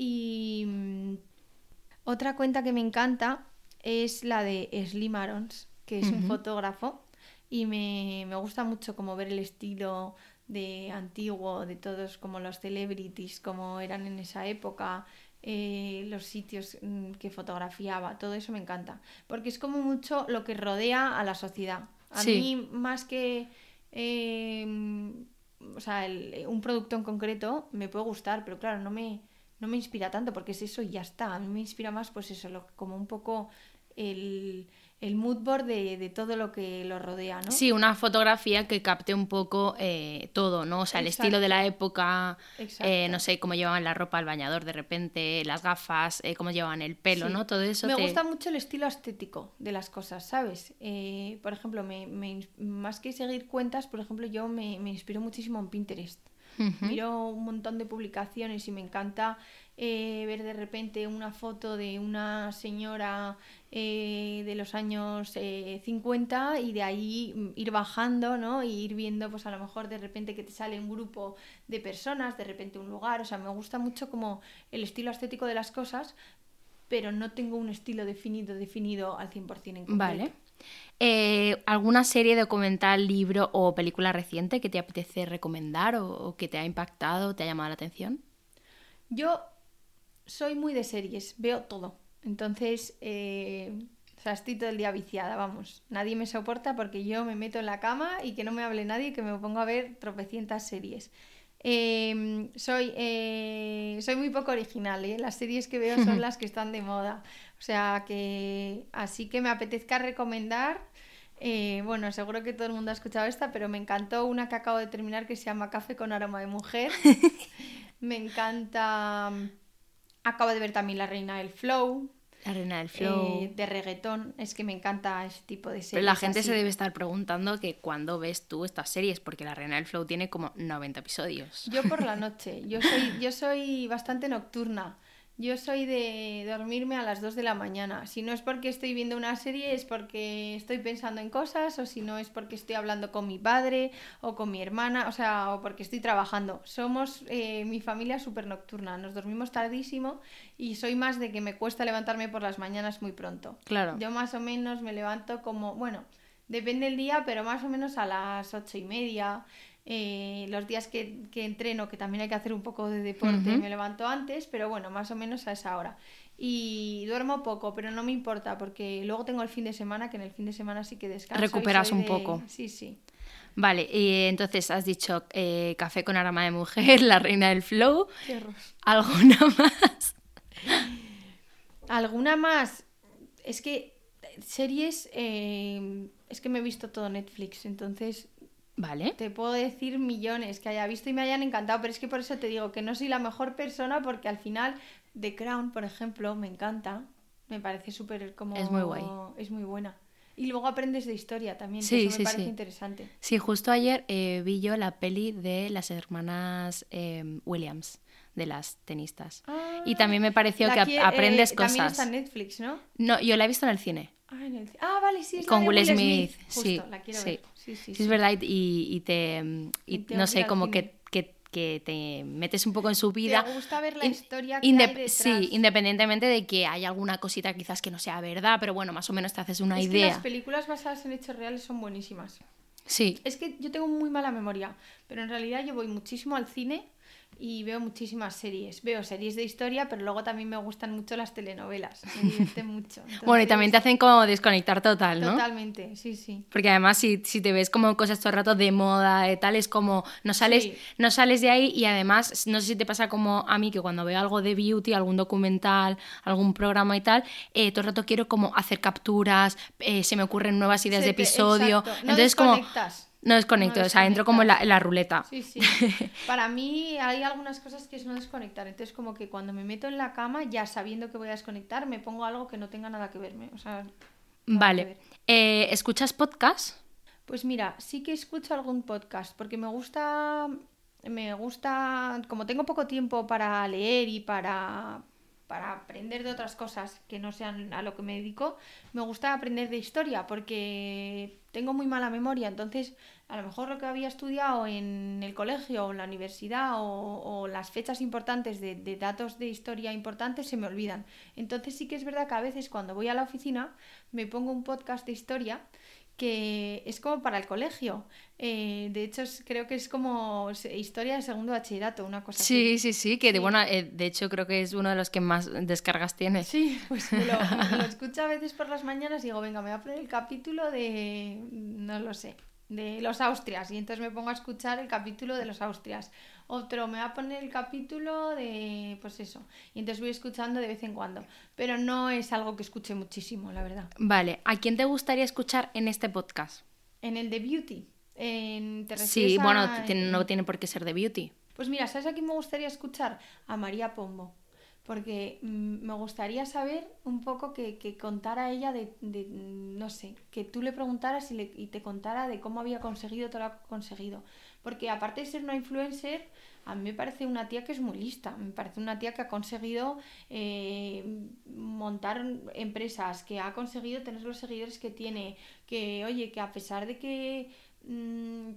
Y mm, otra cuenta que me encanta es la de Slim Arons, que es un fotógrafo y me, me gusta mucho como ver el estilo de antiguo de todos como los celebrities como eran en esa época eh, los sitios mm, que fotografiaba, todo eso me encanta, porque es como mucho lo que rodea a la sociedad. A mí, más que em, o sea, un producto en concreto, me puede gustar, pero claro, no me, no me inspira tanto, porque es eso y ya está. A mí me inspira más, pues eso, lo, como un poco el, el mood board de, todo lo que lo rodea, ¿no? Sí, una fotografía que capte un poco eh, todo, ¿no? O sea, el estilo de la época, eh, no sé, cómo llevaban la ropa al bañador de repente, las gafas, eh, cómo llevaban el pelo, ¿no? Todo eso. Me gusta mucho el estilo estético de las cosas, ¿sabes? por ejemplo, más que seguir cuentas, por ejemplo, yo me, me inspiro muchísimo en Pinterest. Miro un montón de publicaciones y me encanta eh, ver de repente una foto de una señora eh, de los años 50 eh, y de ahí ir bajando, ¿no? Y ir viendo, pues a lo mejor de repente que te sale un grupo de personas, de repente un lugar, o sea, me gusta mucho como el estilo estético de las cosas, pero no tengo un estilo definido, definido al 100% en concreto. Vale. ¿Alguna serie, documental, libro o película reciente que te apetece recomendar o, o que te ha impactado, te ha llamado la atención? Yo soy muy de series, veo todo. Entonces, eh, o todo el día viciada, vamos. Nadie me soporta porque yo me meto en la cama y que no me hable nadie y que me pongo a ver tropecientas series. Em, soy, eh, soy muy poco original, ¿eh? las series que veo son las que están de moda. O sea que así que me apetezca recomendar. Eh, bueno, seguro que todo el mundo ha escuchado esta, pero me encantó una que acabo de terminar que se llama Café con aroma de mujer. me encanta Acabo de ver también La Reina del Flow. La Reina del Flow. Eh, de reggaetón. Es que me encanta ese tipo de series. Pero la gente se debe estar preguntando que cuándo ves tú estas series, porque La Reina del Flow tiene como 90 episodios. Yo por la noche. Yo soy, yo soy bastante nocturna. Yo soy de dormirme a las 2 de la mañana. Si no es porque estoy viendo una serie, es porque estoy pensando en cosas, o si no es porque estoy hablando con mi padre o con mi hermana, o sea, o porque estoy trabajando. Somos eh, mi familia súper nocturna, nos dormimos tardísimo y soy más de que me cuesta levantarme por las mañanas muy pronto. Claro. Yo más o menos me levanto como, bueno, depende del día, pero más o menos a las ocho y media. Eh, los días que, entreno, que también hay que hacer un poco de deporte, me levanto antes, pero bueno, más o menos a esa hora. Y duermo poco, pero no me importa, porque luego tengo el fin de semana, que en el fin de semana sí que descanso. Recuperas un poco. Sí, sí. Vale, y entonces has dicho eh, café con aroma de mujer, la reina del flow. ¿Alguna más? ¿Alguna más? Es que series, eh, es que me he visto todo Netflix, entonces Vale. Te puedo decir millones que haya visto y me hayan encantado, pero es que por eso te digo que no soy la mejor persona porque al final The Crown, por ejemplo, me encanta. Me parece súper como... Es muy guay. Es muy buena. Y luego aprendes de historia también, sí, eso me parece interesante. Sí, justo ayer eh, vi yo la peli de las hermanas em, Williams, de las tenistas. y también me pareció que, eh, aprendes cosas. También está en Netflix, ¿no? No, yo la he visto en el cine. Ah, en el... ah vale, sí, es Con Will Smith, sí. la quiero sí. Sí, sí, sí, es verdad, y, te, y, no sé, como que, que, que te metes un poco en su vida. Te gusta ver la In- historia que indep- hay. Sí, independientemente de que haya alguna cosita quizás que no sea verdad, pero bueno, más o menos te haces una es que idea. las películas basadas en hechos reales son buenísimas. Sí, Es que yo tengo muy mala memoria, pero en realidad yo voy muchísimo al cine y veo muchísimas series. Veo series de historia, pero luego también me gustan mucho las telenovelas. Me divierten mucho. bueno, y también te hacen como desconectar total, ¿no? Totalmente, sí, sí. Porque además si, si te ves como cosas todo el rato de moda y tal, es como no sales, Sí. no sales de ahí y además no sé si te pasa como a mí que cuando veo algo de beauty, algún documental, algún programa y tal, eh, todo el rato quiero como hacer capturas, eh, se me ocurren nuevas ideas Se de te- episodio. exacto, no Entonces como. No desconecto, No o sea, entro como en la, en la ruleta. Sí, sí. Para mí hay algunas cosas que es no desconectar. Entonces, como que cuando me meto en la cama, ya sabiendo que voy a desconectar, me pongo algo que no tenga nada que verme. O sea, Vale. ver. Eh, ¿Escuchas podcast? Pues mira, sí que escucho algún podcast porque me gusta, me gusta, como tengo poco tiempo para leer y para, para aprender de otras cosas que no sean a lo que me dedico, me gusta aprender de historia porque tengo muy mala memoria, entonces a lo mejor lo que había estudiado en el colegio o en la universidad o, las fechas importantes de, de datos de historia importantes se me olvidan. Entonces sí que es verdad que a veces cuando voy a la oficina me pongo un podcast de historia que es como para el colegio. Eh, de hecho, creo que es como historia de segundo bachillerato, una cosa Sí, así. sí, sí, que de, bueno, eh, de hecho creo que es uno de los que más descargas tiene. Sí, pues lo, lo escucho a veces por las mañanas y digo, venga, me voy a poner el capítulo de, no lo sé, de los Austrias. Y entonces me pongo a escuchar el capítulo de los Austrias. Otro me va a poner el capítulo de, pues eso. Y entonces voy escuchando de vez en cuando. Pero no es algo que escuche muchísimo, la verdad. Vale, ¿a quién te gustaría escuchar en este podcast? En el de Beauty. En, ¿te Sí, bueno, a- tiene- no tiene por qué ser de beauty. Pues mira, ¿sabes a quién me gustaría escuchar? A María Pombo. Porque mm, me gustaría saber un poco que, que contara ella de, de, no sé, que tú le preguntaras y, le- y te contara de cómo había conseguido todo lo que ha conseguido. Porque aparte de ser una influencer, a mí me parece una tía que es muy lista. Me parece una tía que ha conseguido eh, montar empresas, que ha conseguido tener los seguidores que tiene, que oye, que a pesar de que... mm,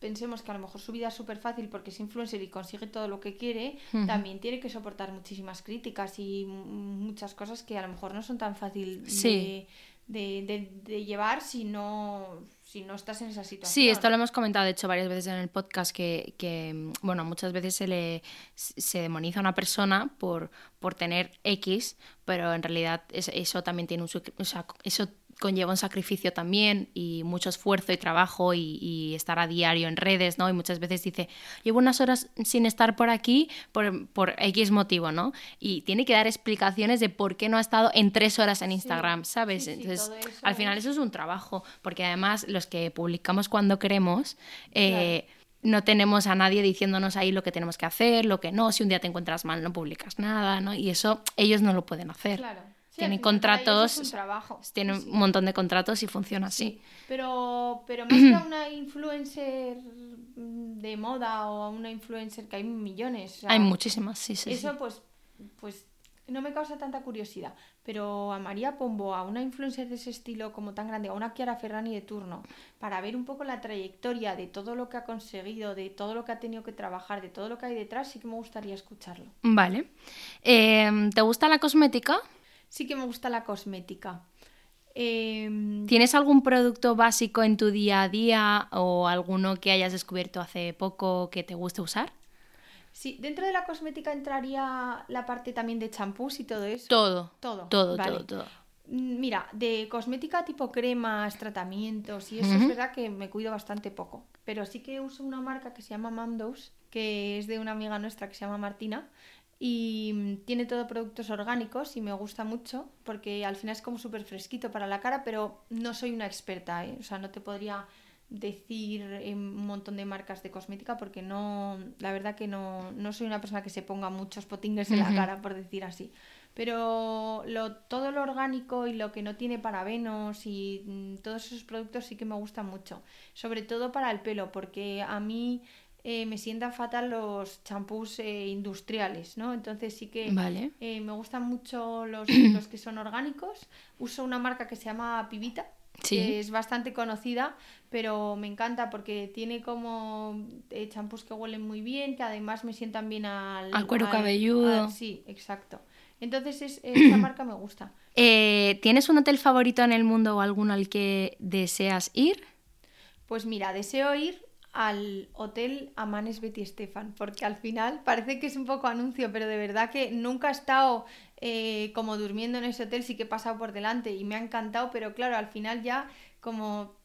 pensemos que a lo mejor su vida es súper fácil porque es influencer y consigue todo lo que quiere, también tiene que soportar muchísimas críticas y muchas cosas que a lo mejor no son tan fácil Sí. de, de- de- de llevar si no, si no estás en esa situación. Sí, esto lo hemos comentado, de hecho, varias veces en el podcast, que, que, bueno, muchas veces se le se demoniza a una persona por, por tener X, pero en realidad es- eso también tiene un... o sea, eso conlleva un sacrificio también y mucho esfuerzo y trabajo y, y estar a diario en redes, ¿no? Y muchas veces dice, llevo unas horas sin estar por aquí por, por X motivo, ¿no? Y tiene que dar explicaciones de por qué no ha estado en tres horas en Instagram, ¿sabes? sí, Entonces, al final es- eso es un trabajo, porque además los que publicamos cuando queremos, eh, no tenemos a nadie diciéndonos ahí lo que tenemos que hacer, lo que no, si un día te encuentras mal no publicas nada, ¿no? Y eso ellos no lo pueden hacer. Claro. Sí, tienen contratos, es tienen Sí. un montón de contratos y funciona así. Pero, pero más que a una influencer de moda o a una influencer que hay millones. o sea, Hay muchísimas, sí, sí. Eso sí. pues, pues no me causa tanta curiosidad. Pero a María Pombo, a una influencer de ese estilo como tan grande, a una Chiara Ferrani de turno, para ver un poco la trayectoria de todo lo que ha conseguido, de todo lo que ha tenido que trabajar, de todo lo que hay detrás, sí que me gustaría escucharlo. Vale. Eh, ¿Te gusta la cosmética? Sí que me gusta la cosmética. Em, ¿Tienes algún producto básico en tu día a día o alguno que hayas descubierto hace poco que te guste usar? sí, dentro de la cosmética entraría la parte también de champús y todo eso. Todo. Todo. Todo, vale. todo, todo. Mm, Mira, de cosmética tipo cremas, tratamientos y eso es verdad que me cuido bastante poco. Pero sí que uso una marca que se llama Mamdos, que es de una amiga nuestra que se llama Martina. Y mm, tiene todo productos orgánicos y me gusta mucho porque al final es como súper fresquito para la cara, pero no soy una experta, ¿eh? O sea, no te podría decir eh, un montón de marcas de cosmética porque no, la verdad que no, no soy una persona que se ponga muchos potingues en la cara, por decir así. Pero lo, todo lo orgánico y lo que no tiene parabenos y mm, todos esos productos sí que me gustan mucho. Sobre todo para el pelo, porque a mí eh, me sientan fatal los champús eh, industriales, ¿no? Entonces sí que Vale. eh, me gustan mucho los, los que son orgánicos. Uso una marca que se llama Pibita, Sí. que es bastante conocida, pero me encanta porque tiene como champús que huelen muy bien, que además me sientan bien al, Al cuero cabelludo. al- sí, exacto. Entonces es, esta marca me gusta. Eh, ¿Tienes un hotel favorito en el mundo o alguno al que deseas ir? Pues mira, deseo ir al hotel Amanes Betty Estefan, porque al final parece que es un poco anuncio, pero de verdad que nunca he estado eh, como durmiendo en ese hotel, sí que he pasado por delante y me ha encantado, pero claro, al final ya como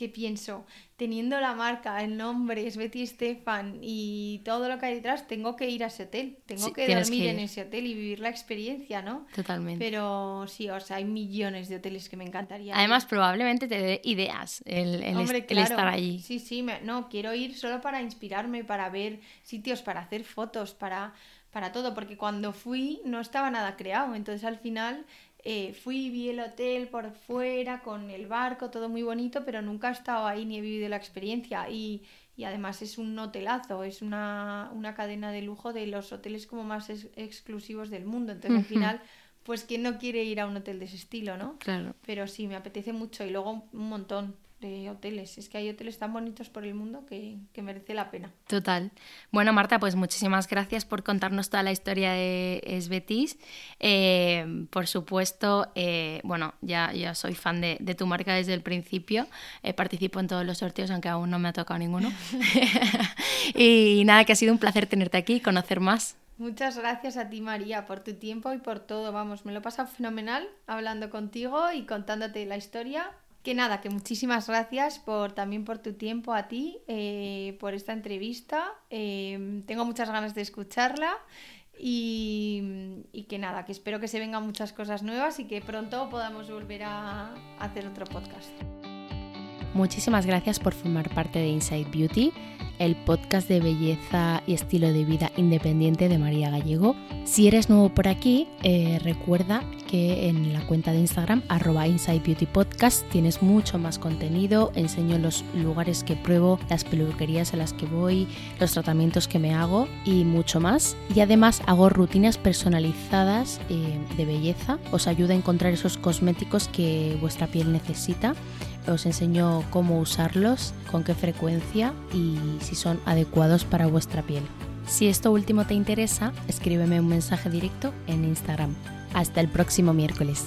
que pienso, teniendo la marca, el nombre es Betty Estefan y todo lo que hay detrás, tengo que ir a ese hotel, tengo Sí, que dormir que en ese hotel y vivir la experiencia, ¿no? Totalmente. Pero sí, o sea, hay millones de hoteles que me encantaría. Además, probablemente te dé ideas el, el Hombre, est- el claro. estar allí. Sí, sí, me- no, quiero ir solo para inspirarme, para ver sitios, para hacer fotos, para, para todo, porque cuando fui no estaba nada creado, entonces al final eh, fui, vi el hotel por fuera, con el barco, todo muy bonito, pero nunca he estado ahí ni he vivido la experiencia y, y además es un hotelazo, es una, una cadena de lujo de los hoteles como más ex- exclusivos del mundo, entonces al final, pues quién no quiere ir a un hotel de ese estilo, ¿no? Claro. Pero sí, me apetece mucho y luego un montón de hoteles. Es que hay hoteles tan bonitos por el mundo que, que merece la pena. Total. Bueno, Marta, pues muchísimas gracias por contarnos toda la historia de Esbetis. Eh, por supuesto, eh, bueno, ya, ya soy fan de, de tu marca desde el principio. Eh, participo en todos los sorteos, aunque aún no me ha tocado ninguno. y nada, que ha sido un placer tenerte aquí y conocer más. Muchas gracias a ti, María, por tu tiempo y por todo. Vamos, me lo he pasado fenomenal hablando contigo y contándote la historia. Que nada, que muchísimas gracias por también por tu tiempo a ti, eh, por esta entrevista. Eh, tengo muchas ganas de escucharla y que nada, que espero que se vengan muchas cosas nuevas y que pronto podamos volver a hacer otro podcast. Muchísimas gracias por formar parte de Inside Beauty, el podcast de belleza y estilo de vida independiente de María Gallego. Si eres nuevo por aquí, eh, recuerda que en la cuenta de Instagram, arroba Inside Beauty Podcast, tienes mucho más contenido. Enseño los lugares que pruebo, las peluquerías a las que voy, los tratamientos que me hago y mucho más. Y además hago rutinas personalizadas eh, de belleza. Os ayuda a encontrar esos cosméticos que vuestra piel necesita os enseño cómo usarlos, con qué frecuencia y si son adecuados para vuestra piel. Si esto último te interesa, escríbeme un mensaje directo en Instagram. Hasta el próximo miércoles.